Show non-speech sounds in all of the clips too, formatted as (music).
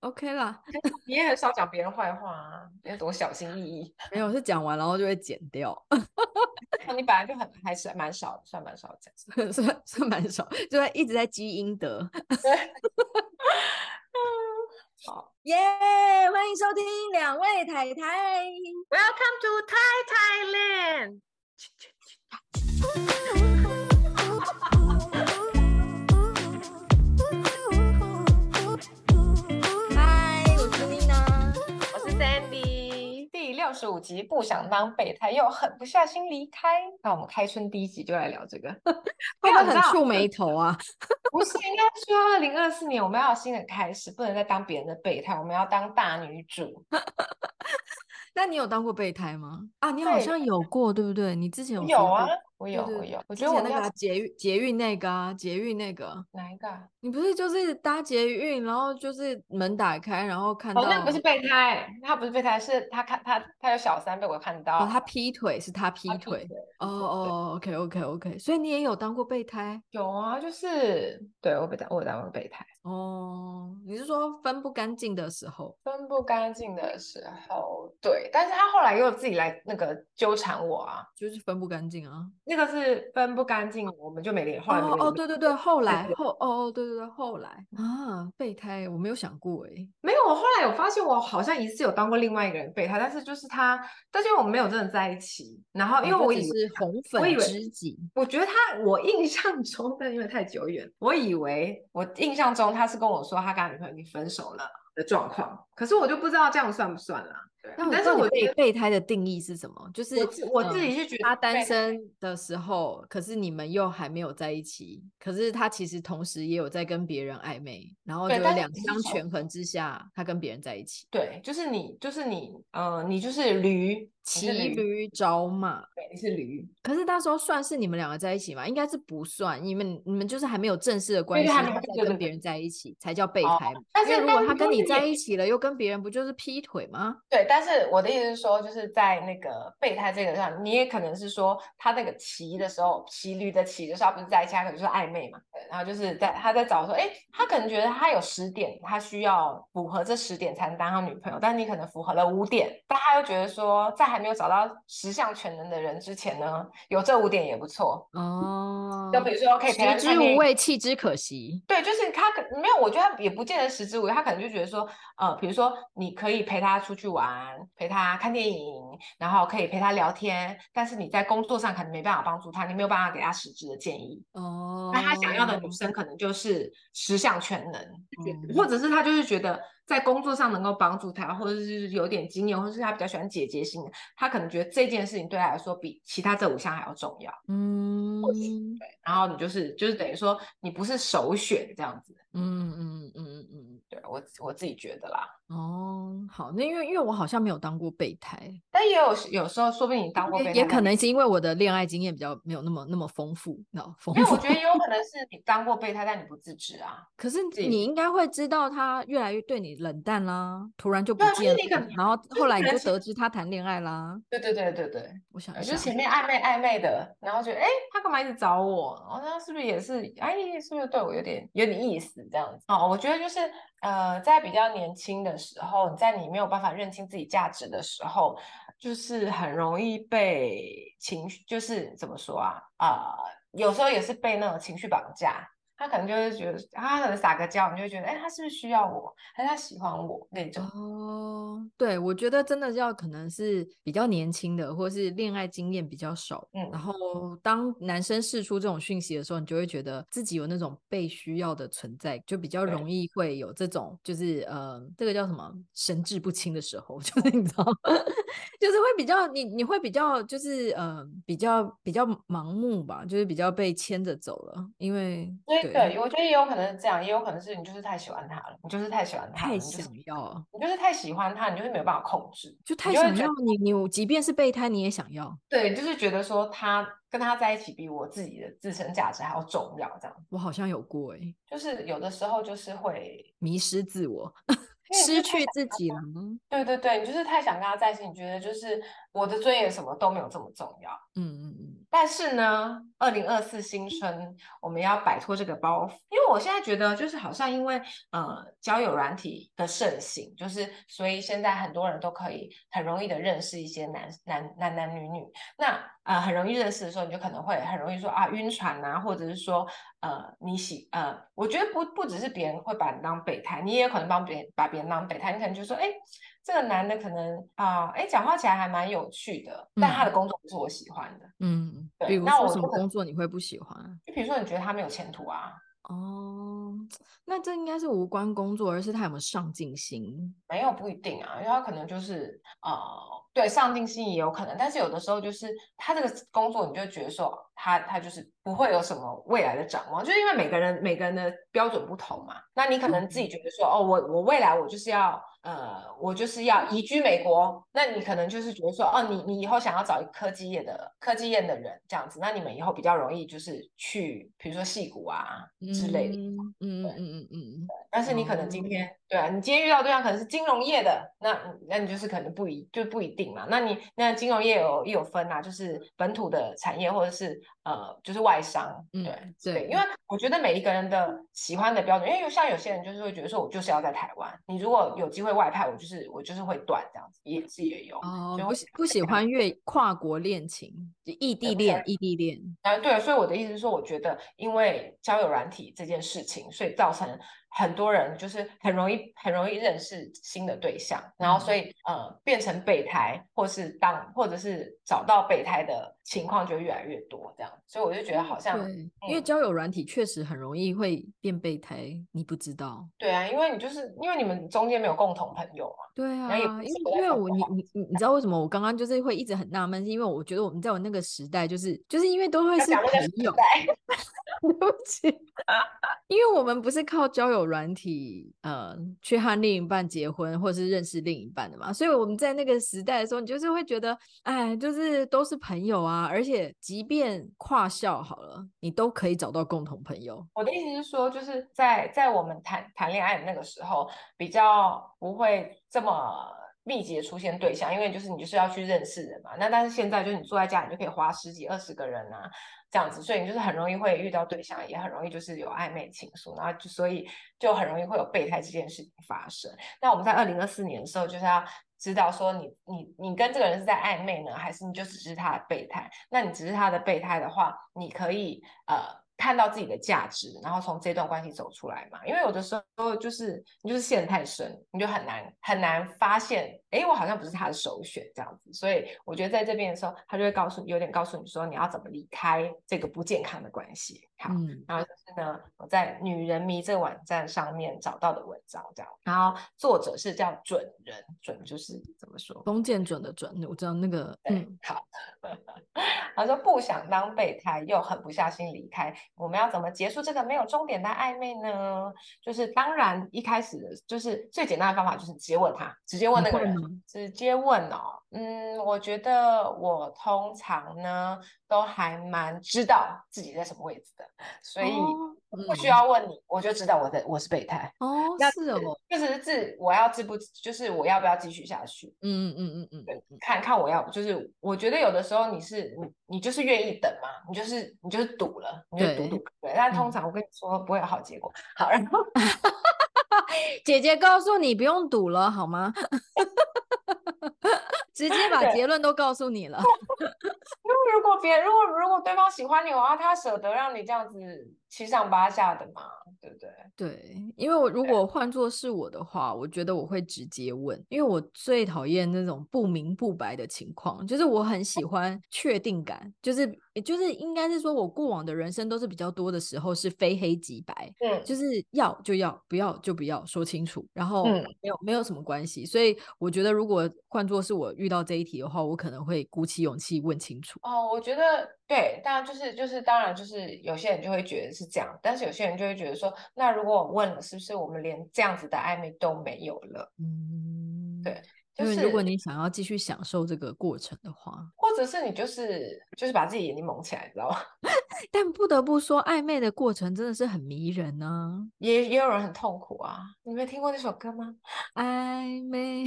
OK 啦。(laughs) 你也很少讲别人坏话啊，你多小心翼翼。(laughs) 没有，是讲完然后就会剪掉。你本来就很还是蛮少，算蛮少讲，(laughs) 算算蛮少，就会一直在积阴德。对。好，耶、yeah！欢迎收听两位太太，Welcome to Thai Thailand。六十五集不想当备胎，又狠不下心离开。那我们开春第一集就来聊这个，(laughs) 会不会很触眉头啊？(laughs) 不是，应该说二零二四年我们要有新的开始，不能再当别人的备胎，我们要当大女主。(laughs) 那你有当过备胎吗？啊，你好像有过，对，对不对？你之前有有啊。我有，我有，我觉得我那个捷运捷运那个啊，捷运那个哪一个？你不是就是搭捷运，然后就是门打开，然后看到，哦，那不是备胎，他不是备胎，是他看他他有小三被我看到，哦，他劈腿是他劈腿，哦哦，OK OK OK，所以你也有当过备胎？有啊，就是对我被当，我有当过备胎。哦，你是说分不干净的时候？分不干净的时候，对，但是他后来又自己来那个纠缠我啊，就是分不干净啊。那个是分不干净，我们就没联系。哦哦，对对对，后来后哦哦，对对对，后来啊，备胎我没有想过哎，没有，我后来有发现，我好像一次有当过另外一个人备胎，但是就是他，但是我们没有真的在一起，然后因为我以为是红粉知己，我觉得他，我印象中，(laughs) 但因为太久远，我以为我印象中他是跟我说他跟他女朋友已经分手了的状况，可是我就不知道这样算不算了。但是我备备胎的定义是什么？就是我自己是觉得他单身的时候，可是你们又还没有在一起，可是他其实同时也有在跟别人暧昧，然后就两相权衡之下，他跟别人在一起。对，就是你，就是你，呃，你就是驴。骑驴找马，对，你是驴。可是那时候算是你们两个在一起吗？应该是不算，你们你们就是还没有正式的关系，他在跟别人在一起才叫备胎。但是如果他跟你在一起了，又跟别人，不就是劈腿吗？对，但是我的意思是说，就是在那个备胎这个上，你也可能是说他那个骑的时候，骑驴的骑的时候，不是在一起，他可能就是暧昧嘛。对，然后就是在他在找说，哎，他可能觉得他有十点，他需要符合这十点才能当他女朋友，但你可能符合了五点，但他又觉得说在。还没有找到十项全能的人之前呢，有这五点也不错哦。就比如说，可以食之无味，弃之可惜。对，就是他可没有，我觉得他也不见得食之无味，他可能就觉得说，呃，比如说你可以陪他出去玩，陪他看电影，然后可以陪他聊天，但是你在工作上可能没办法帮助他，你没有办法给他实质的建议哦。那他想要的女生可能就是十项全能，嗯，或者是他就是觉得。在工作上能够帮助他，或者是有点经验，或者是他比较喜欢姐姐型的，他可能觉得这件事情对他来说比其他这五项还要重要。嗯，对。然后你就是就是等于说你不是首选这样子。嗯嗯嗯嗯嗯，对我我自己觉得啦。哦，好，那因为因为我好像没有当过备胎，但也有有时候说不定你当过备胎，也可能是因为我的恋爱经验比较没有那么那么丰富，那丰富。因为我觉得也有可能是你当过备胎，但你不自知啊。可是你应该会知道他越来越对你冷淡啦，突然就不见了，然后后来你就得知他谈恋爱啦。对对对对对，我想就前面暧昧暧昧的，然后觉得哎，他干嘛一直找我？哦，那是不是也是哎，是不是对我有点有点意思这样子？哦，我觉得就是。呃，在比较年轻的时候，在你没有办法认清自己价值的时候，就是很容易被情绪，就是怎么说啊？啊、呃，有时候也是被那种情绪绑架。他可能就会觉得，他可能撒个娇，你就会觉得，哎、欸，他是不是需要我，还是他喜欢我那种？哦，对，我觉得真的要可能是比较年轻的，或是恋爱经验比较少。嗯，然后当男生释出这种讯息的时候，你就会觉得自己有那种被需要的存在，就比较容易会有这种，就是呃，这个叫什么神志不清的时候，(laughs) 就是你知道，就是会比较你你会比较就是呃比较比较盲目吧，就是比较被牵着走了，因为对。对，我觉得也有可能是这样，也有可能是你就是太喜欢他了，你就是太喜欢他，太想要，你就是太喜欢他，你就是没有办法控制，就太想要你，你，你即便是备胎，你也想要。对，就是觉得说他跟他在一起比我自己的自身价值还要重要，这样。我好像有过哎、欸，就是有的时候就是会迷失自我，失去自己了吗。对对对，你就是太想跟他在一起，你觉得就是我的尊严什么都没有这么重要。嗯嗯嗯。但是呢，二零二四新春我们要摆脱这个包袱，因为我现在觉得就是好像因为呃交友软体的盛行，就是所以现在很多人都可以很容易的认识一些男男男男女女，那呃很容易认识的时候，你就可能会很容易说啊晕船啊，或者是说呃你喜呃，我觉得不不只是别人会把你当备胎，你也有可能帮别人把别人当备胎，你可能就说哎。这个男的可能啊，哎，讲话起来还蛮有趣的，但他的工作不是我喜欢的。嗯，对。比如说什么工作你会不喜欢？就比如说你觉得他没有前途啊？哦，那这应该是无关工作，而是他有没有上进心？没有，不一定啊，因为他可能就是呃，对，上进心也有可能，但是有的时候就是他这个工作，你就觉得说他他就是不会有什么未来的展望，就是因为每个人每个人的标准不同嘛。那你可能自己觉得说，嗯、哦，我我未来我就是要。呃，我就是要移居美国，那你可能就是觉得说，哦，你你以后想要找一个科技业的科技业的人这样子，那你们以后比较容易就是去，比如说戏谷啊之类的，嗯嗯嗯嗯嗯。但是你可能今天，嗯、对啊，你今天遇到对象可能是金融业的，那那你就是可能不一就不一定嘛。那你那金融业有有分啊，就是本土的产业或者是呃就是外商，对、嗯、对，对，因为我觉得每一个人的喜欢的标准，因为有像有些人就是会觉得说我就是要在台湾，你如果有机会。外派我就是我就是会断这样子，也是也有哦，不不喜欢越跨国恋情，就异地恋，异地恋。啊，对，所以我的意思是说，我觉得因为交友软体这件事情，所以造成。很多人就是很容易很容易认识新的对象，然后所以呃变成备胎，或是当或者是找到备胎的情况就越来越多这样，所以我就觉得好像对、嗯，因为交友软体确实很容易会变备胎，你不知道。对啊，因为你就是因为你们中间没有共同朋友嘛。对啊，因为因为我你你你你知道为什么我刚刚就是会一直很纳闷，是因为我觉得我们在我那个时代就是就是因为都会是朋友。(laughs) 对不起，因为我们不是靠交友软体，呃，去和另一半结婚，或是认识另一半的嘛，所以我们在那个时代的时候，你就是会觉得，哎，就是都是朋友啊，而且即便跨校好了，你都可以找到共同朋友。我的意思是说，就是在在我们谈谈恋爱的那个时候，比较不会这么密集的出现对象，因为就是你就是要去认识人嘛。那但是现在就是你坐在家里就可以花十几二十个人啊。这样子，所以你就是很容易会遇到对象，也很容易就是有暧昧情愫，然后就所以就很容易会有备胎这件事情发生。那我们在二零二四年的时候，就是要知道说你你你跟这个人是在暧昧呢，还是你就只是他的备胎？那你只是他的备胎的话，你可以呃。看到自己的价值，然后从这段关系走出来嘛。因为有的时候就是你就是陷太深，你就很难很难发现，哎，我好像不是他的首选这样子。所以我觉得在这边的时候，他就会告诉你，有点告诉你说你要怎么离开这个不健康的关系。好，嗯、然后就是呢，我在女人迷这个网站上面找到的文章这样。然后作者是叫准人，准就是怎么说？封建准的准，我知道那个。嗯，好。(laughs) 他说不想当备胎，又狠不下心离开。我们要怎么结束这个没有终点的暧昧呢？就是当然一开始的就是最简单的方法，就是直接问他，直接问那个人，直接问哦。嗯，我觉得我通常呢都还蛮知道自己在什么位置的，所以不需要问你，哦、我就知道我的我是备胎哦。是哦，就是自我要自不，就是我要不要继续下去？嗯嗯嗯嗯嗯，看看我要，就是我觉得有的时候你是你你就是愿意等嘛，你就是你就是赌了，你就赌赌对，但通常我跟你说不会有好结果。嗯、好，然后 (laughs) 姐姐告诉你不用赌了好吗？(laughs) 直接把结论都告诉你了。因为如果别，如果如果对方喜欢你的话，他舍得让你这样子七上八下的嘛，对不对？对，因为我如果换做是我的话，我觉得我会直接问，因为我最讨厌那种不明不白的情况，就是我很喜欢确定感，就是就是应该是说我过往的人生都是比较多的时候是非黑即白，嗯，就是要就要，不要就不要，说清楚，然后没有、嗯、没有什么关系，所以我觉得如果换作是我遇到这一题的话，我可能会鼓起勇气问清楚。哦，我觉得对，当然就是就是当然就是有些人就会觉得是这样，但是有些人就会觉得说，那如果我问了，是不是我们连这样子的暧昧都没有了？嗯，对，就是如果你想要继续享受这个过程的话，或者是你就是就是把自己眼睛蒙起来，知道吗？(laughs) 但不得不说，暧昧的过程真的是很迷人呢、啊，也也有人很痛苦啊。你没听过那首歌吗？暧昧。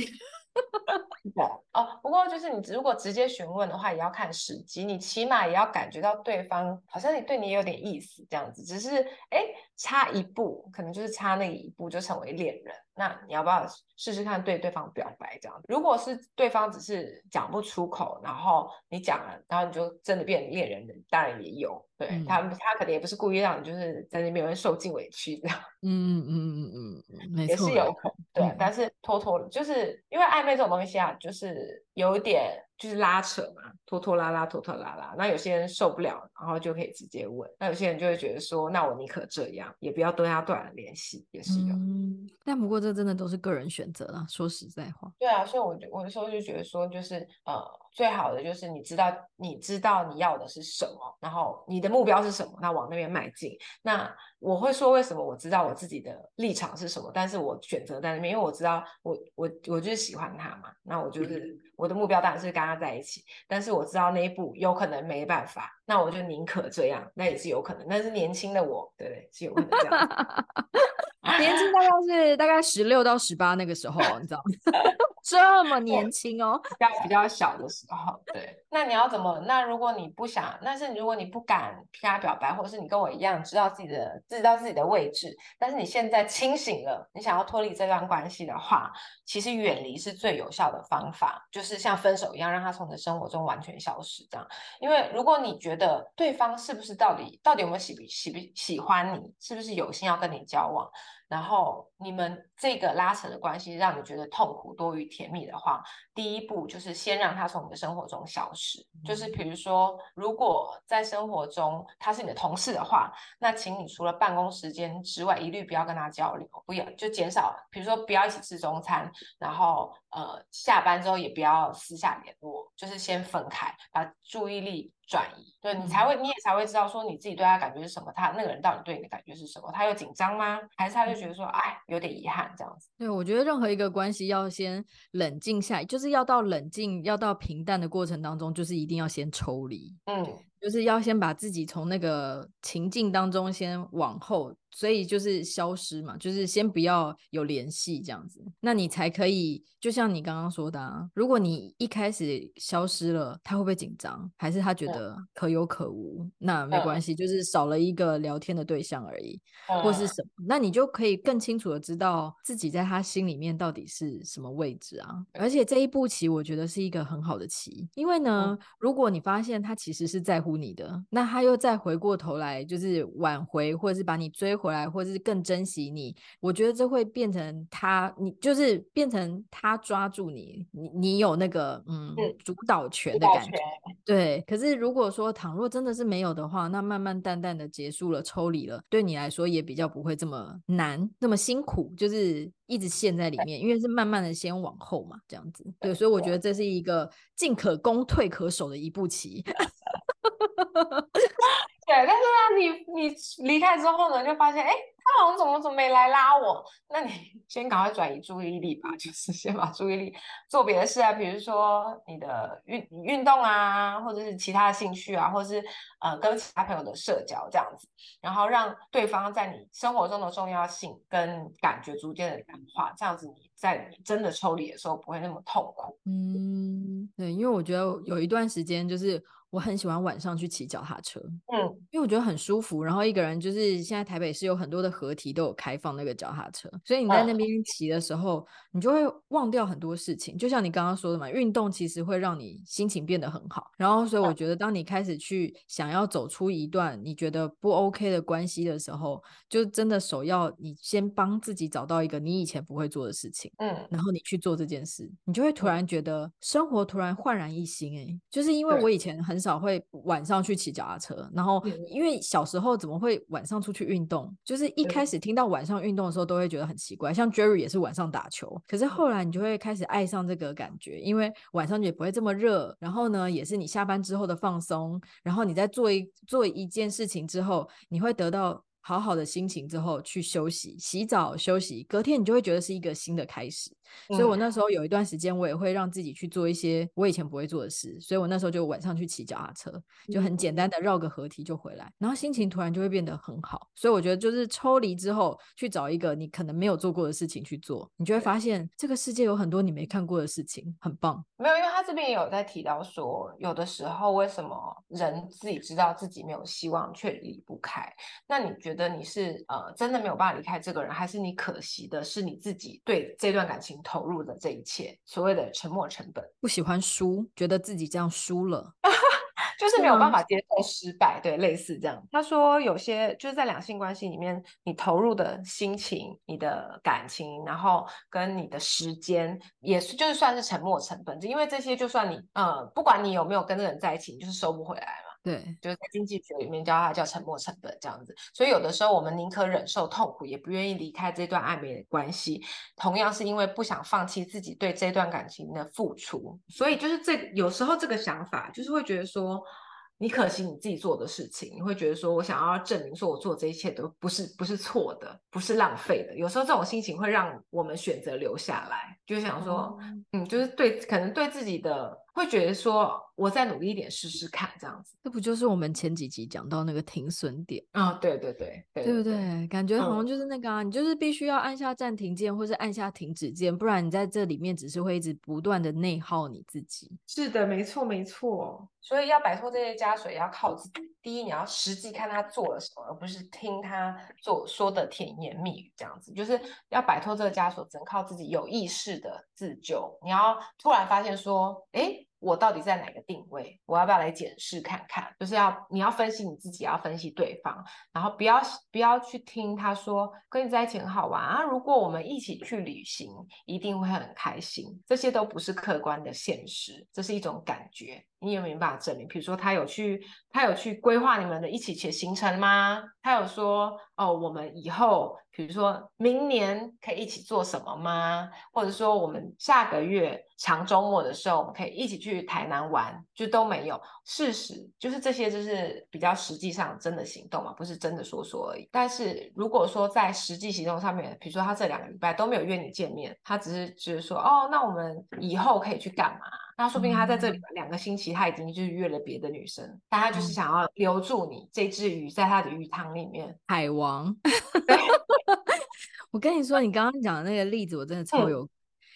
(laughs) 对哦，不过就是你如果直接询问的话，也要看时机，你起码也要感觉到对方好像你对你也有点意思这样子，只是哎差一步，可能就是差那一步就成为恋人。那你要不要试试看对对方表白这样？如果是对方只是讲不出口，然后你讲了，然后你就真的变成恋人了，当然也有。对、嗯、他，他可能也不是故意让你就是在那边会受尽委屈这样。嗯嗯嗯嗯嗯，也是有可能。对，嗯、但是拖拖就是因为暧昧这种东西啊，就是有点。就是拉扯嘛，拖拖拉拉，拖拖拉拉。那有些人受不了，然后就可以直接问。那有些人就会觉得说，那我宁可这样，也不要跟他断了联系，也是有。嗯，但不过这真的都是个人选择了。说实在话，对啊，所以我我有时候就觉得说，就是呃，最好的就是你知道，你知道你要的是什么，然后你的目标是什么，那往那边迈进。那我会说，为什么我知道我自己的立场是什么，但是我选择在那边，因为我知道我我我就是喜欢他嘛，那我就是。嗯我的目标当然是跟他在一起，但是我知道那一步有可能没办法，那我就宁可这样，那也是有可能。但是年轻的我，对对，是有可能这样。(laughs) 年轻大概是大概十六到十八那个时候，你知道吗？(laughs) 这么年轻哦，比较比较小的时候，对。那你要怎么？那如果你不想，但是如果你不敢跟他表白，或者是你跟我一样知道自己的知道自己的位置，但是你现在清醒了，你想要脱离这段关系的话，其实远离是最有效的方法，就是像分手一样，让他从你的生活中完全消失这样。因为如果你觉得对方是不是到底到底有没有喜不喜不喜欢你，是不是有心要跟你交往？然后你们这个拉扯的关系让你觉得痛苦多于甜蜜的话，第一步就是先让他从你的生活中消失。就是比如说，如果在生活中他是你的同事的话，那请你除了办公时间之外，一律不要跟他交流，不要就减少，比如说不要一起吃中餐，然后呃下班之后也不要私下联络，就是先分开，把注意力。转移，对，你才会，你也才会知道说你自己对他感觉是什么，他那个人到底对你的感觉是什么？他有紧张吗？还是他就觉得说，哎，有点遗憾这样子？对，我觉得任何一个关系要先冷静下来，就是要到冷静，要到平淡的过程当中，就是一定要先抽离，嗯，就是要先把自己从那个情境当中先往后。所以就是消失嘛，就是先不要有联系这样子，那你才可以，就像你刚刚说的啊，如果你一开始消失了，他会不会紧张？还是他觉得可有可无？那没关系，就是少了一个聊天的对象而已，或是什么？那你就可以更清楚的知道自己在他心里面到底是什么位置啊。而且这一步棋，我觉得是一个很好的棋，因为呢，如果你发现他其实是在乎你的，那他又再回过头来就是挽回，或者是把你追回来，或者是更珍惜你，我觉得这会变成他，你就是变成他抓住你，你你有那个嗯主导权的感觉，对。可是如果说倘若真的是没有的话，那慢慢淡淡的结束了，抽离了，对你来说也比较不会这么难，那么辛苦，就是一直陷在里面，因为是慢慢的先往后嘛，这样子。对，所以我觉得这是一个进可攻退可守的一步棋。(laughs) 对，但是呢，你你离开之后呢，就发现，哎，他好像怎么怎么没来拉我？那你 (laughs) 先赶快转移注意力吧，就是 (laughs) 先把注意力做别的事啊，比如说你的运运动啊，或者是其他的兴趣啊，或者是呃跟其他朋友的社交这样子，然后让对方在你生活中的重要性跟感觉逐渐的淡化，这样子你在你真的抽离的时候不会那么痛苦。嗯，对，因为我觉得有一段时间就是。我很喜欢晚上去骑脚踏车，嗯，因为我觉得很舒服。然后一个人就是现在台北市有很多的合体都有开放那个脚踏车，所以你在那边骑的时候，你就会忘掉很多事情。就像你刚刚说的嘛，运动其实会让你心情变得很好。然后，所以我觉得当你开始去想要走出一段你觉得不 OK 的关系的时候，就真的首要你先帮自己找到一个你以前不会做的事情，嗯，然后你去做这件事，你就会突然觉得生活突然焕然一新。哎，就是因为我以前很。少会晚上去骑脚踏车，然后因为小时候怎么会晚上出去运动？就是一开始听到晚上运动的时候，都会觉得很奇怪。像 Jerry 也是晚上打球，可是后来你就会开始爱上这个感觉，因为晚上也不会这么热，然后呢，也是你下班之后的放松，然后你在做一做一件事情之后，你会得到。好好的心情之后去休息、洗澡、休息，隔天你就会觉得是一个新的开始。所以我那时候有一段时间，我也会让自己去做一些我以前不会做的事。所以我那时候就晚上去骑脚踏车，就很简单的绕个河堤就回来，然后心情突然就会变得很好。所以我觉得就是抽离之后，去找一个你可能没有做过的事情去做，你就会发现这个世界有很多你没看过的事情，很棒。没有，因为他这边也有在提到说，有的时候为什么人自己知道自己没有希望却离不开？那你觉得你是呃真的没有办法离开这个人，还是你可惜的是你自己对这段感情？投入的这一切，所谓的沉没成本，不喜欢输，觉得自己这样输了，(laughs) 就是没有办法接受失败，对，类似这样。他说有些就是在两性关系里面，你投入的心情、你的感情，然后跟你的时间，也是就是算是沉没成本，因为这些就算你呃，不管你有没有跟这个人在一起，你就是收不回来嘛。对，就是在经济学里面叫它叫沉没成本这样子，所以有的时候我们宁可忍受痛苦，也不愿意离开这段暧昧的关系，同样是因为不想放弃自己对这段感情的付出，所以就是这有时候这个想法就是会觉得说。你可惜你自己做的事情，你会觉得说，我想要证明说，我做这一切都不是不是错的，不是浪费的。有时候这种心情会让我们选择留下来，就想说，嗯，嗯，就是对，可能对自己的会觉得说，我再努力一点试试看，这样子。这不就是我们前几集讲到那个停损点啊？对对对，对，对不对？感觉好像就是那个啊，嗯，你就是必须要按下暂停键，或是按下停止键，不然你在这里面只是会一直不断的内耗你自己。是的，没错没错。所以要摆脱这些枷锁，也要靠自己。第一，你要实际看他做了什么，而不是听他做说的甜言蜜语这样子。就是要摆脱这个枷锁，只能靠自己有意识的自救。你要突然发现说，诶。我到底在哪个定位？我要不要来检视看看？就是要你要分析你自己，要分析对方，然后不要不要去听他说跟你在一起很好玩啊。如果我们一起去旅行，一定会很开心。这些都不是客观的现实，这是一种感觉。你有没有办法证明？比如说他有去他有去规划你们的一起去行程吗？他有说哦，我们以后。比如说明年可以一起做什么吗？或者说我们下个月长周末的时候，我们可以一起去台南玩，就都没有。事实就是这些，就是比较实际上真的行动嘛，不是真的说说而已。但是如果说在实际行动上面，比如说他这两个礼拜都没有约你见面，他只是就是说哦，那我们以后可以去干嘛？那说不定他在这里两个星期他已经就是约了别的女生，但他就是想要留住你这只鱼在他的鱼塘里面，海王。(laughs) 我跟你说，你刚刚讲的那个例子，我真的超有，嗯、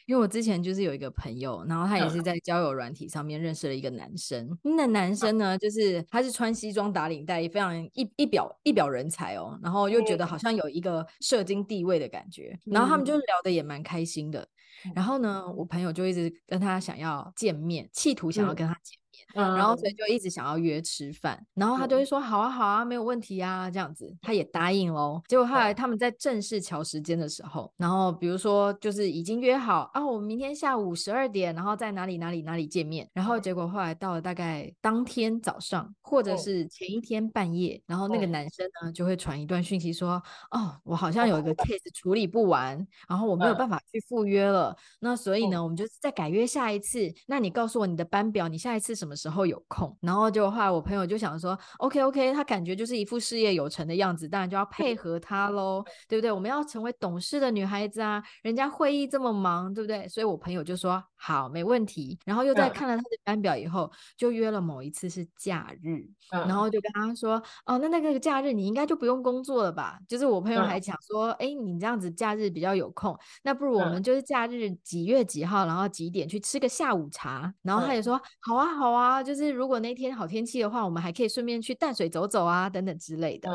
因为我之前就是有一个朋友，然后他也是在交友软体上面认识了一个男生。嗯、那男生呢，就是他是穿西装打领带，非常一一表一表人才哦，然后又觉得好像有一个社经地位的感觉，嗯、然后他们就聊的也蛮开心的。嗯、然后呢，我朋友就一直跟他想要见面，企图想要跟他见面。嗯然后所以就一直想要约吃饭，然后他就会说好啊好啊，没有问题啊，这样子他也答应喽。结果后来他们在正式乔时间的时候，然后比如说就是已经约好啊，我们明天下午十二点，然后在哪里哪里哪里见面。然后结果后来到了大概当天早上，或者是前一天半夜，然后那个男生呢就会传一段讯息说，哦，我好像有一个 case 处理不完，然后我没有办法去赴约了。那所以呢，我们就再改约下一次。那你告诉我你的班表，你下一次什么时候有空，然后就后来我朋友就想说，OK OK，他感觉就是一副事业有成的样子，当然就要配合他喽，对不对？我们要成为懂事的女孩子啊，人家会议这么忙，对不对？所以我朋友就说好，没问题。然后又在看了他的班表以后，就约了某一次是假日，然后就跟他说，哦，那那个假日你应该就不用工作了吧？就是我朋友还讲说，哎，你这样子假日比较有空，那不如我们就是假日几月几号，然后几点去吃个下午茶。然后他也说好啊，好啊，就是。如果那天好天气的话，我们还可以顺便去淡水走走啊，等等之类的。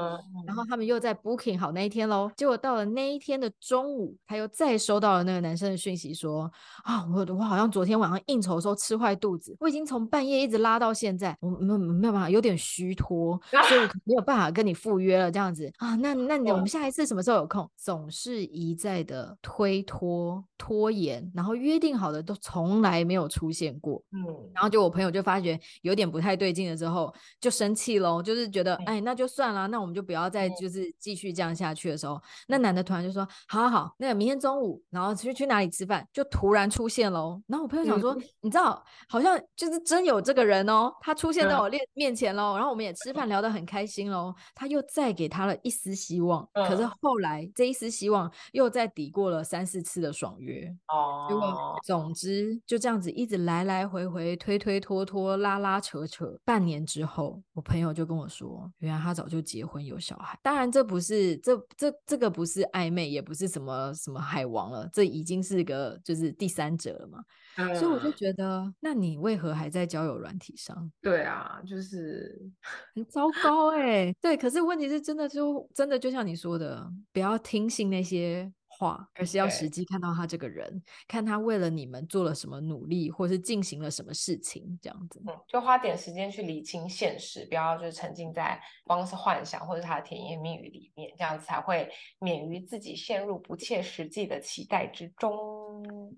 然后他们又在 booking 好那一天喽。结果到了那一天的中午，他又再收到了那个男生的讯息说，说啊，我我好像昨天晚上应酬的时候吃坏肚子，我已经从半夜一直拉到现在，我没有没有办法，有点虚脱，(laughs) 所以我没有办法跟你赴约了。这样子啊，那那你我们下一次什么时候有空？总是一再的推脱拖延，然后约定好的都从来没有出现过。嗯，然后就我朋友就发觉。有点不太对劲了之后，就生气喽，就是觉得，哎，那就算了，那我们就不要再就是继续这样下去的时候，那男的突然就说，好好好，那个明天中午，然后去去哪里吃饭，就突然出现喽。然后我朋友想说，你知道，好像就是真有这个人哦，他出现在我面面前喽，然后我们也吃饭聊得很开心喽。他又再给他了一丝希望，嗯、可是后来这一丝希望又再抵过了三四次的爽约。哦，结果总之就这样子一直来来回回推推拖拖拉拉扯扯，半年之后，我朋友就跟我说，原来他早就结婚有小孩。当然这不是这这这个不是暧昧，也不是什么什么海王了，这已经是个就是第三者了嘛。嗯、所以我就觉得，那你为何还在交友软体上？对啊，就是 (laughs) 很糟糕哎、欸。对，可是问题是真的就真的就像你说的，不要听信那些。话，而是要实际看到他这个人，看他为了你们做了什么努力，或是进行了什么事情，这样子。嗯，就花点时间去理清现实，不要就是沉浸在光是幻想或者他的甜言蜜语里面，这样子才会免于自己陷入不切实际的期待之中。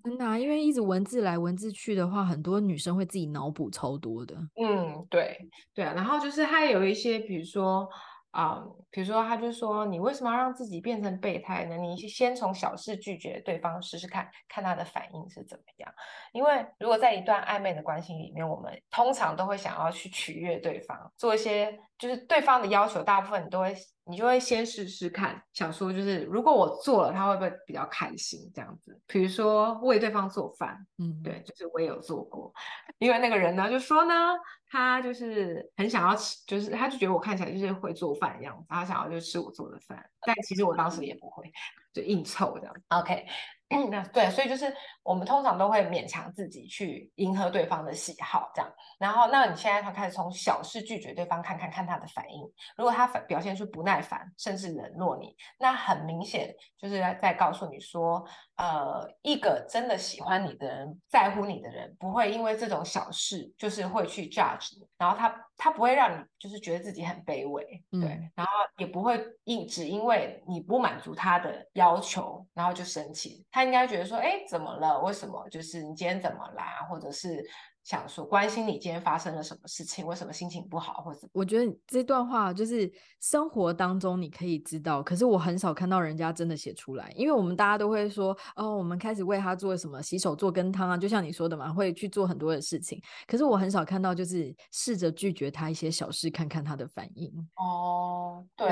真的啊，因为一直文字来文字去的话，很多女生会自己脑补超多的。嗯，对，对啊。然后就是还有一些，比如说。啊，um, 比如说，他就说，你为什么要让自己变成备胎呢？你先从小事拒绝对方试试看，看他的反应是怎么样。因为如果在一段暧昧的关系里面，我们通常都会想要去取悦对方，做一些就是对方的要求，大部分你都会，你就会先试试看，想说就是如果我做了，他会不会比较开心这样子？比如说为对方做饭，嗯，对，就是我也有做过，因为那个人呢就说呢。他就是很想要吃，就是他就觉得我看起来就是会做饭的样子，他想要就吃我做的饭，但其实我当时也不会，就硬凑这样。OK。那对，所以就是我们通常都会勉强自己去迎合对方的喜好，这样。然后，那你现在他开始从小事拒绝对方，看看看他的反应。如果他反表现出不耐烦，甚至冷落你，那很明显就是在告诉你说，呃，一个真的喜欢你的人，在乎你的人，不会因为这种小事就是会去 judge 你，然后他他不会让你就是觉得自己很卑微，对，嗯、然后也不会因只因为你不满足他的要求，然后就生气。他应该觉得说，哎，怎么了？为什么？就是你今天怎么啦？或者是。想说关心你今天发生了什么事情，为什么心情不好，或者我觉得这段话就是生活当中你可以知道，可是我很少看到人家真的写出来，因为我们大家都会说哦，我们开始为他做什么洗手做羹汤啊，就像你说的嘛，会去做很多的事情，可是我很少看到就是试着拒绝他一些小事，看看他的反应。哦，对，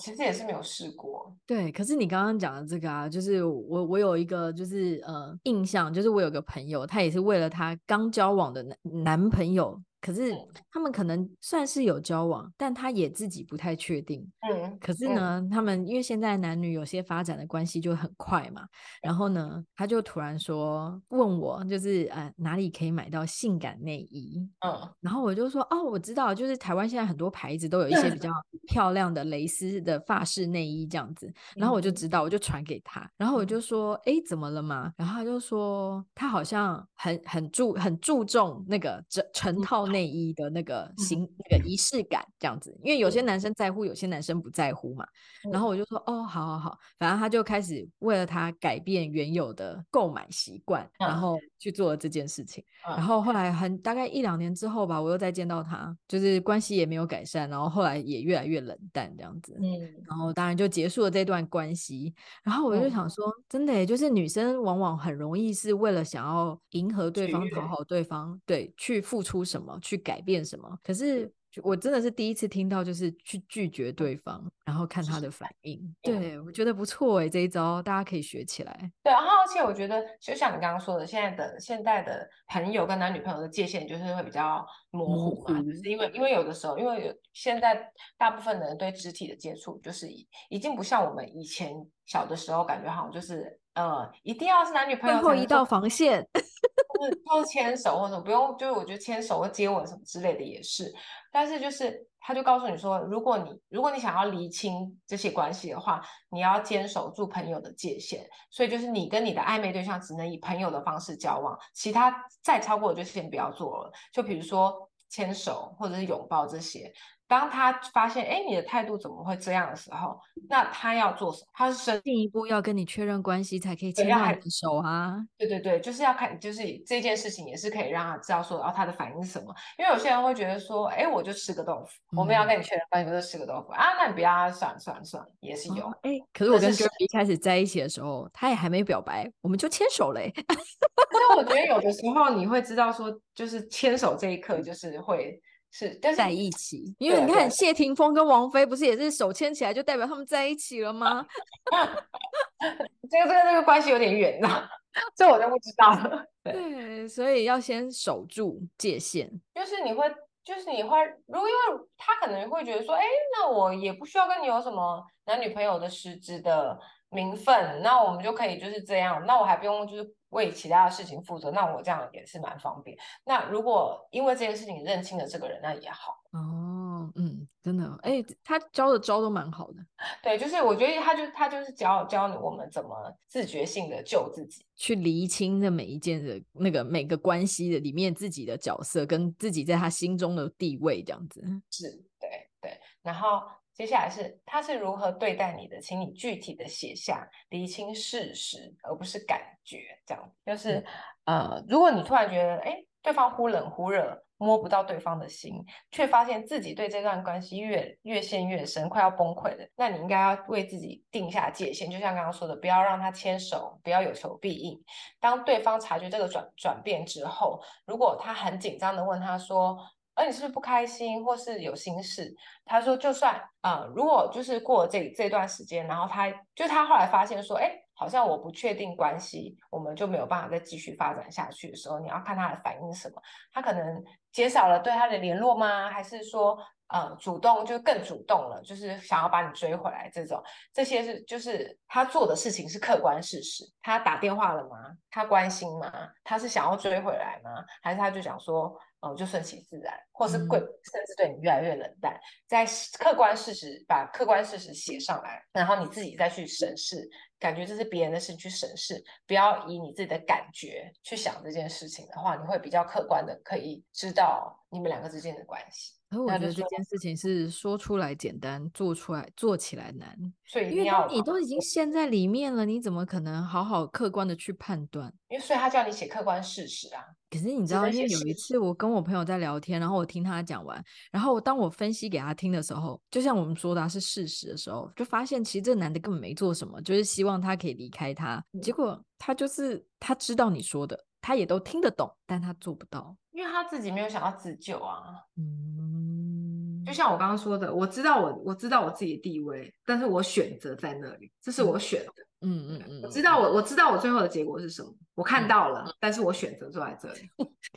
其实也是没有试过。对，可是你刚刚讲的这个啊，就是我我有一个就是呃印象，就是我有个朋友，他也是为了他刚交。往的男男朋友。可是他们可能算是有交往，但他也自己不太确定。嗯，可是呢，嗯、他们因为现在男女有些发展的关系就很快嘛，然后呢，他就突然说问我，就是呃哪里可以买到性感内衣？嗯，然后我就说哦，我知道，就是台湾现在很多牌子都有一些比较 (laughs) 漂亮的蕾丝的发饰内衣这样子，然后我就知道，我就传给他，然后我就说哎怎么了嘛？然后他就说他好像很很注很注重那个整成套。内衣的那个形、嗯、那个仪式感这样子，因为有些男生在乎，有些男生不在乎嘛。嗯、然后我就说哦，好好好，反正他就开始为了他改变原有的购买习惯，嗯、然后去做了这件事情。嗯、然后后来很大概一两年之后吧，我又再见到他，就是关系也没有改善，然后后来也越来越冷淡这样子。嗯，然后当然就结束了这段关系。然后我就想说，嗯、真的耶，就是女生往往很容易是为了想要迎合对方、讨好对方，对，去付出什么。去改变什么？可是我真的是第一次听到，就是去拒绝对方，然后看他的反 (laughs) 应。对，我觉得不错哎，这一招大家可以学起来。对，然后而且我觉得，就像你刚刚说的，现在的现在的朋友跟男女朋友的界限就是会比较模糊嘛，就是因为因为有的时候，因为有现在大部分的人对肢体的接触，就是已已经不像我们以前小的时候，感觉好像就是呃，一定要是男女朋友最后一道防线。(laughs) 就是就是牵手或者不用，就是我觉得牵手或接吻什么之类的也是，但是就是他就告诉你说，如果你如果你想要厘清这些关系的话，你要坚守住朋友的界限，所以就是你跟你的暧昧对象只能以朋友的方式交往，其他再超过的就先不要做了，就比如说牵手或者是拥抱这些。当他发现，哎，你的态度怎么会这样的时候，那他要做什么？他是进一步要跟你确认关系，才可以牵到你的手啊。对对对，就是要看，就是这件事情也是可以让他知道说，哦，他的反应是什么。因为有些人会觉得说，哎，我就吃个豆腐，嗯、我们要跟你确认关系，我就吃个豆腐啊？那你不要，算了算了算了，也是有。哎、哦，可是我跟 Jerry 一开始在一起的时候，他也还没表白，我们就牵手嘞。但我觉得有的时候你会知道说，就是牵手这一刻，就是会。是，但是在一起，因为你看谢霆锋跟王菲不是也是手牵起来就代表他们在一起了吗？(laughs) 这个这个这个关系有点远呐，这我就不知道了。对，对，所以要先守住界限。就是你会，就是你会，如果因为他可能会觉得说，哎，那我也不需要跟你有什么男女朋友的实质的名分，那我们就可以就是这样，那我还不用就是。为其他的事情负责，那我这样也是蛮方便。那如果因为这件事情认清了这个人，那也好。哦，嗯，真的，哎，他教的招都蛮好的。对，就是我觉得他就他就是教教你我们怎么自觉性的救自己，去厘清的每一件的那个每个关系的里面自己的角色跟自己在他心中的地位这样子。是，对对，然后。接下来是他是如何对待你的，请你具体的写下，厘清事实，而不是感觉。这样就是，呃，如果你突然觉得，哎，对方忽冷忽热，摸不到对方的心，却发现自己对这段关系越越陷越深，快要崩溃了，那你应该要为自己定下界限，就像刚刚说的，不要让他牵手，不要有求必应。当对方察觉这个转转变之后，如果他很紧张的问他说，而你是不是不开心，或是有心事？他说，就算、呃，如果就是过了这这段时间，然后他就他后来发现说，哎，好像我不确定关系，我们就没有办法再继续发展下去的时候，你要看他的反应什么。他可能减少了对他的联络吗？还是说，呃，主动就更主动了，就是想要把你追回来？这种这些是就是他做的事情是客观事实。他打电话了吗？他关心吗？他是想要追回来吗？还是他就想说？哦，就顺其自然，或是贵，甚至对你越来越冷淡。在客观事实，把客观事实写上来，然后你自己再去审视，感觉这是别人的事，去审视，不要以你自己的感觉去想这件事情的话，你会比较客观的可以知道你们两个之间的关系。而我觉得这件事情是说出来简单，做出来做起来难。所以因为你都已经陷在里面了，你怎么可能好好客观的去判断？因为所以他叫你写客观事实啊。可是你知道，因为有一次我跟我朋友在聊天，然后我听他讲完，然后当我分析给他听的时候，就像我们说的是事实的时候，就发现其实这个男的根本没做什么，就是希望他可以离开他。结果他就是他知道你说的，他也都听得懂，但他做不到，因为他自己没有想要自救啊。嗯。就像我刚刚说的，我知道我我知道我自己的地位，但是我选择在那里，这是我选的。嗯嗯嗯，我知道我我知道我最后的结果是什么，我看到了，嗯、但是我选择坐在这里。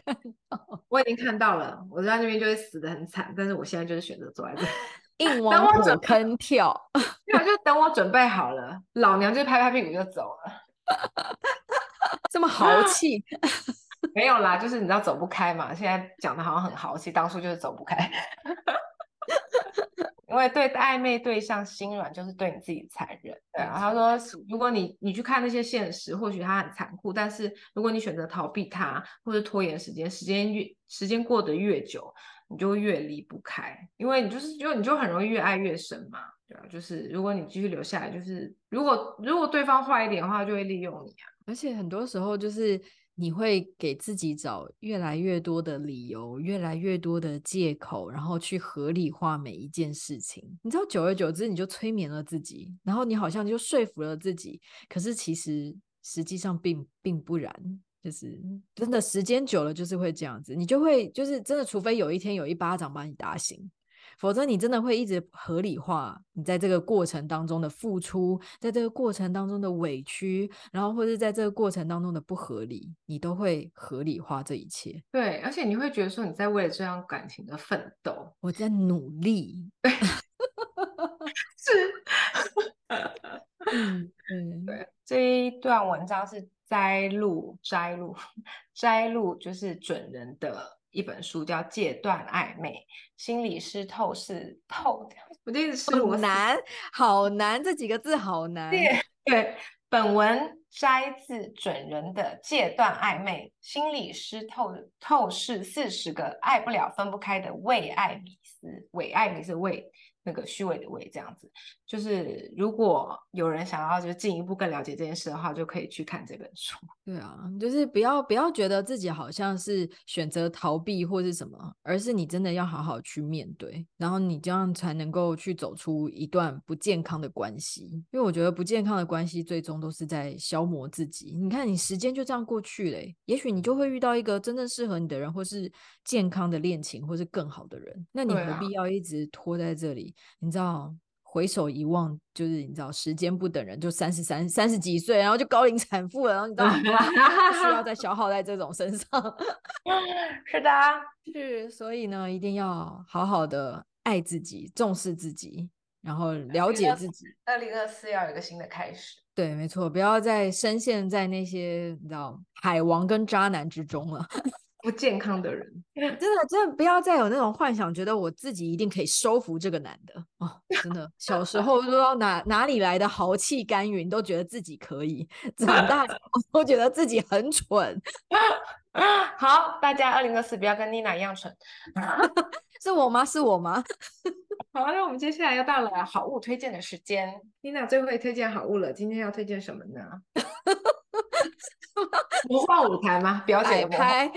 看到，我已经看到了，我在那边就会死的很惨，但是我现在就是选择坐在这里，(laughs) 硬往火坑跳。对啊，就等我准备好了，老娘就拍拍屁股就走了。(laughs) 这么豪气？没有啦，就是你知道走不开嘛。现在讲的好像很豪气，当初就是走不开。(laughs) 因为对暧昧对象心软，就是对你自己残忍。对啊，他说，如果你你去看那些现实，或许他很残酷，但是如果你选择逃避他，或者拖延时间，时间越时间过得越久，你就会越离不开，因为你就是就你就很容易越爱越深嘛。对啊，就是如果你继续留下来，就是如果如果对方坏一点的话，就会利用你啊。而且很多时候就是。你会给自己找越来越多的理由，越来越多的借口，然后去合理化每一件事情。你知道，久而久之，你就催眠了自己，然后你好像就说服了自己。可是其实实际上并并不然，就是真的时间久了就是会这样子，你就会就是真的，除非有一天有一巴掌把你打醒。否则，你真的会一直合理化你在这个过程当中的付出，在这个过程当中的委屈，然后或者在这个过程当中的不合理，你都会合理化这一切。对，而且你会觉得说你在为了这样感情的奋斗，我在努力。(laughs) 是，(laughs) 嗯嗯，对。这一段文章是摘录，摘录，(laughs) 摘录，就是准人的。一本书叫《戒断暧昧心理师透视透》，我这是好难，好难，这几个字好难。对，对，本文摘自准人的《戒断暧昧心理师透透视四十个爱不了分不开的伪爱迷思》，伪爱迷思伪那个虚伪的伪，这样子就是如果有人想要就是进一步更了解这件事的话，就可以去看这本书。对啊，就是不要不要觉得自己好像是选择逃避或是什么，而是你真的要好好去面对，然后你这样才能够去走出一段不健康的关系。因为我觉得不健康的关系最终都是在消磨自己。你看，你时间就这样过去了，也许你就会遇到一个真正适合你的人，或是健康的恋情，或是更好的人。那你何必要一直拖在这里？你知道？回首一望，就是你知道，时间不等人，就三十三、三十几岁，然后就高龄产妇了，然后你知道，(laughs) 不需要再消耗在这种身上。(laughs) 是的，(laughs) 是，所以呢，一定要好好的爱自己，重视自己，然后了解自己。二零二四要有一个新的开始。对，没错，不要再深陷在那些你知道海王跟渣男之中了。不健康的人，(laughs) 真的真的不要再有那种幻想，觉得我自己一定可以收服这个男的哦！真的，小时候不知道哪哪里来的豪气干云，都觉得自己可以；长大都觉得自己很蠢。(laughs) 好，大家二零二四不要跟妮娜一样蠢。(laughs) 是我吗？是我吗？好，那我们接下来又到了好物推荐的时间。妮娜最会推荐好物了，今天要推荐什么呢？魔幻舞台吗？表姐开。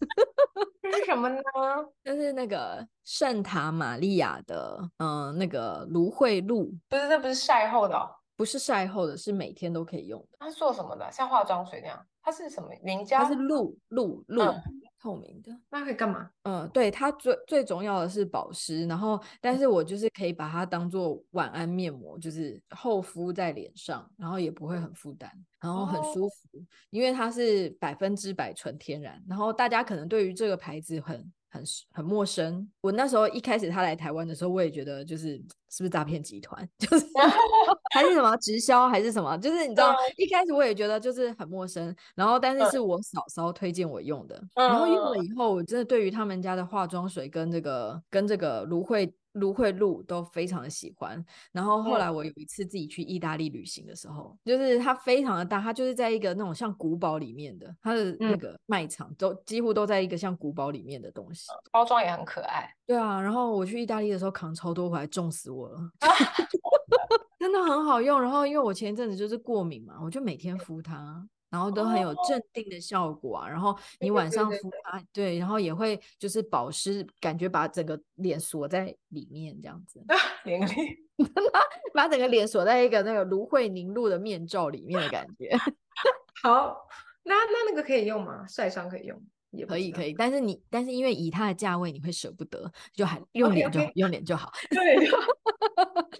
(laughs) 这是什么呢？(laughs) 就是那个圣塔玛利亚的，嗯、呃，那个芦荟露。不是，这不是晒后的哦，不是晒后的，是每天都可以用的。它是做什么的？像化妆水那样？它是什么？凝胶？它是露露露。嗯透明的，那可以干嘛？嗯，对，它最最重要的是保湿，然后，但是我就是可以把它当做晚安面膜，就是厚敷在脸上，然后也不会很负担，然后很舒服，哦、因为它是百分之百纯天然。然后大家可能对于这个牌子很。很很陌生。我那时候一开始他来台湾的时候，我也觉得就是是不是诈骗集团，(laughs) 就是 (laughs) 还是什么直销还是什么，就是你知道，一开始我也觉得就是很陌生。然后，但是是我嫂嫂推荐我用的，然后用了以后，我真的对于他们家的化妆水跟这个跟这个芦荟。芦荟露都非常的喜欢，然后后来我有一次自己去意大利旅行的时候，嗯、就是它非常的大，它就是在一个那种像古堡里面的，它的那个卖场都几乎都在一个像古堡里面的东西，包装也很可爱。对啊，然后我去意大利的时候扛超多回来，重死我了，(laughs) 真的很好用。然后因为我前一阵子就是过敏嘛，我就每天敷它。然后都很有镇定的效果啊，然后你晚上敷它，对，然后也会就是保湿，感觉把整个脸锁在里面这样子，脸里 (laughs) 把整个脸锁在一个那个芦荟凝露的面罩里面的感觉。(laughs) 好，那那那个可以用吗？晒伤可以用？也可以可以，但是你但是因为以它的价位，你会舍不得，就还用脸就好，okay, okay. 用脸就好。对。(laughs)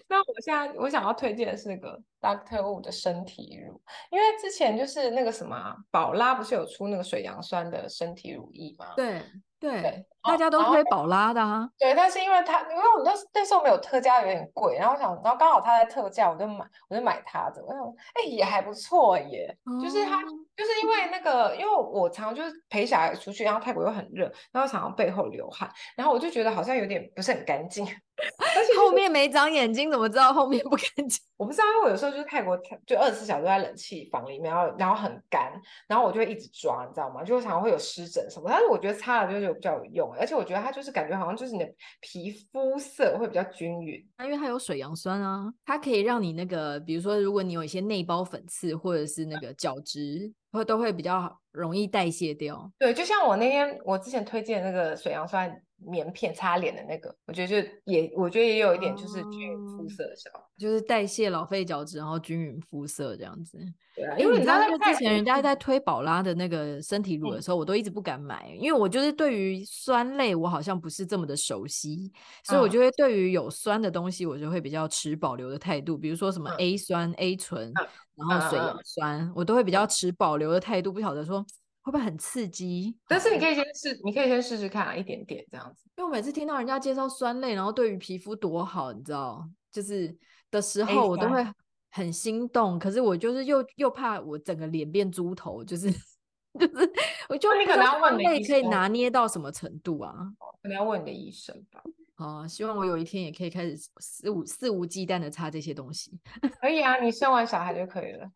那我现在我想要推荐的是那个 Doctor Wu 的身体乳，因为之前就是那个什么宝拉不是有出那个水杨酸的身体乳液吗？对对，大家都推宝拉的啊。对，但是因为它因为我那那时候没有特价，有点贵，然后我想，然后刚好它在特价，我就买我就买它的，我想哎、欸、也还不错耶，哦、就是它就是因为那个因为我常常就是陪小孩出去，然后泰国又很热，然后常常背后流汗，然后我就觉得好像有点不是很干净。(laughs) 而且后面没长眼睛，怎么知道后面不干净？(laughs) 我不知道，因为我有时候就是泰国，就二十四小时都在冷气房里面，然后然后很干，然后我就会一直抓，你知道吗？就常常会有湿疹什么。但是我觉得擦了就是比较有用，而且我觉得它就是感觉好像就是你的皮肤色会比较均匀。那因为它有水杨酸啊，它可以让你那个，比如说如果你有一些内包粉刺或者是那个角质，会都会比较容易代谢掉。对，就像我那天我之前推荐那个水杨酸。棉片擦脸的那个，我觉得就也，我觉得也有一点就是均匀肤色的效果，就是代谢老废角质，然后均匀肤色这样子。对啊，因为你知道，之前人家在推宝拉的那个身体乳的时候，嗯、我都一直不敢买，因为我就是对于酸类我好像不是这么的熟悉，所以我就会对于有酸的东西，我就会比较持保留的态度，比如说什么 A 酸、嗯、A 醇，然后水杨酸，嗯、我都会比较持保留的态度，不晓得说。会不会很刺激？但是你可以先试，你可以先试试看啊，一点点这样子。因为我每次听到人家介绍酸类，然后对于皮肤多好，你知道，就是的时候，我都会很心动。可是我就是又又怕我整个脸变猪头，就是 (laughs) 就是，我就你可能要问你可以拿捏到什么程度啊？可能要问你的医生吧。好，希望我有一天也可以开始肆无肆无忌惮的擦这些东西。(laughs) 可以啊，你生完小孩就可以了。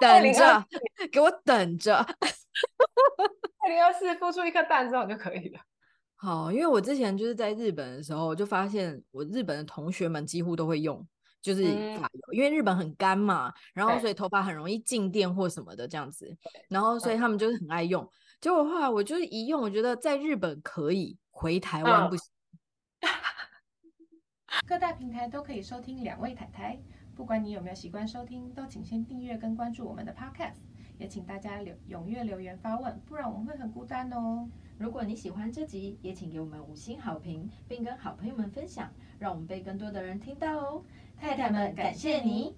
等着，给我等着。(laughs) 二零二四孵出一颗蛋之后就可以了。好，因为我之前就是在日本的时候，我就发现我日本的同学们几乎都会用，就是发油，嗯、因为日本很干嘛，然后所以头发很容易静电或什么的这样子，然后所以他们就是很爱用。结果后来我就是一用，我觉得在日本可以，回台湾不行。嗯、各大平台都可以收听两位太太，不管你有没有习惯收听，都请先订阅跟关注我们的 Podcast，也请大家留踊跃留言发问，不然我们会很孤单哦。如果你喜欢这集，也请给我们五星好评，并跟好朋友们分享，让我们被更多的人听到哦。太太们，感谢你。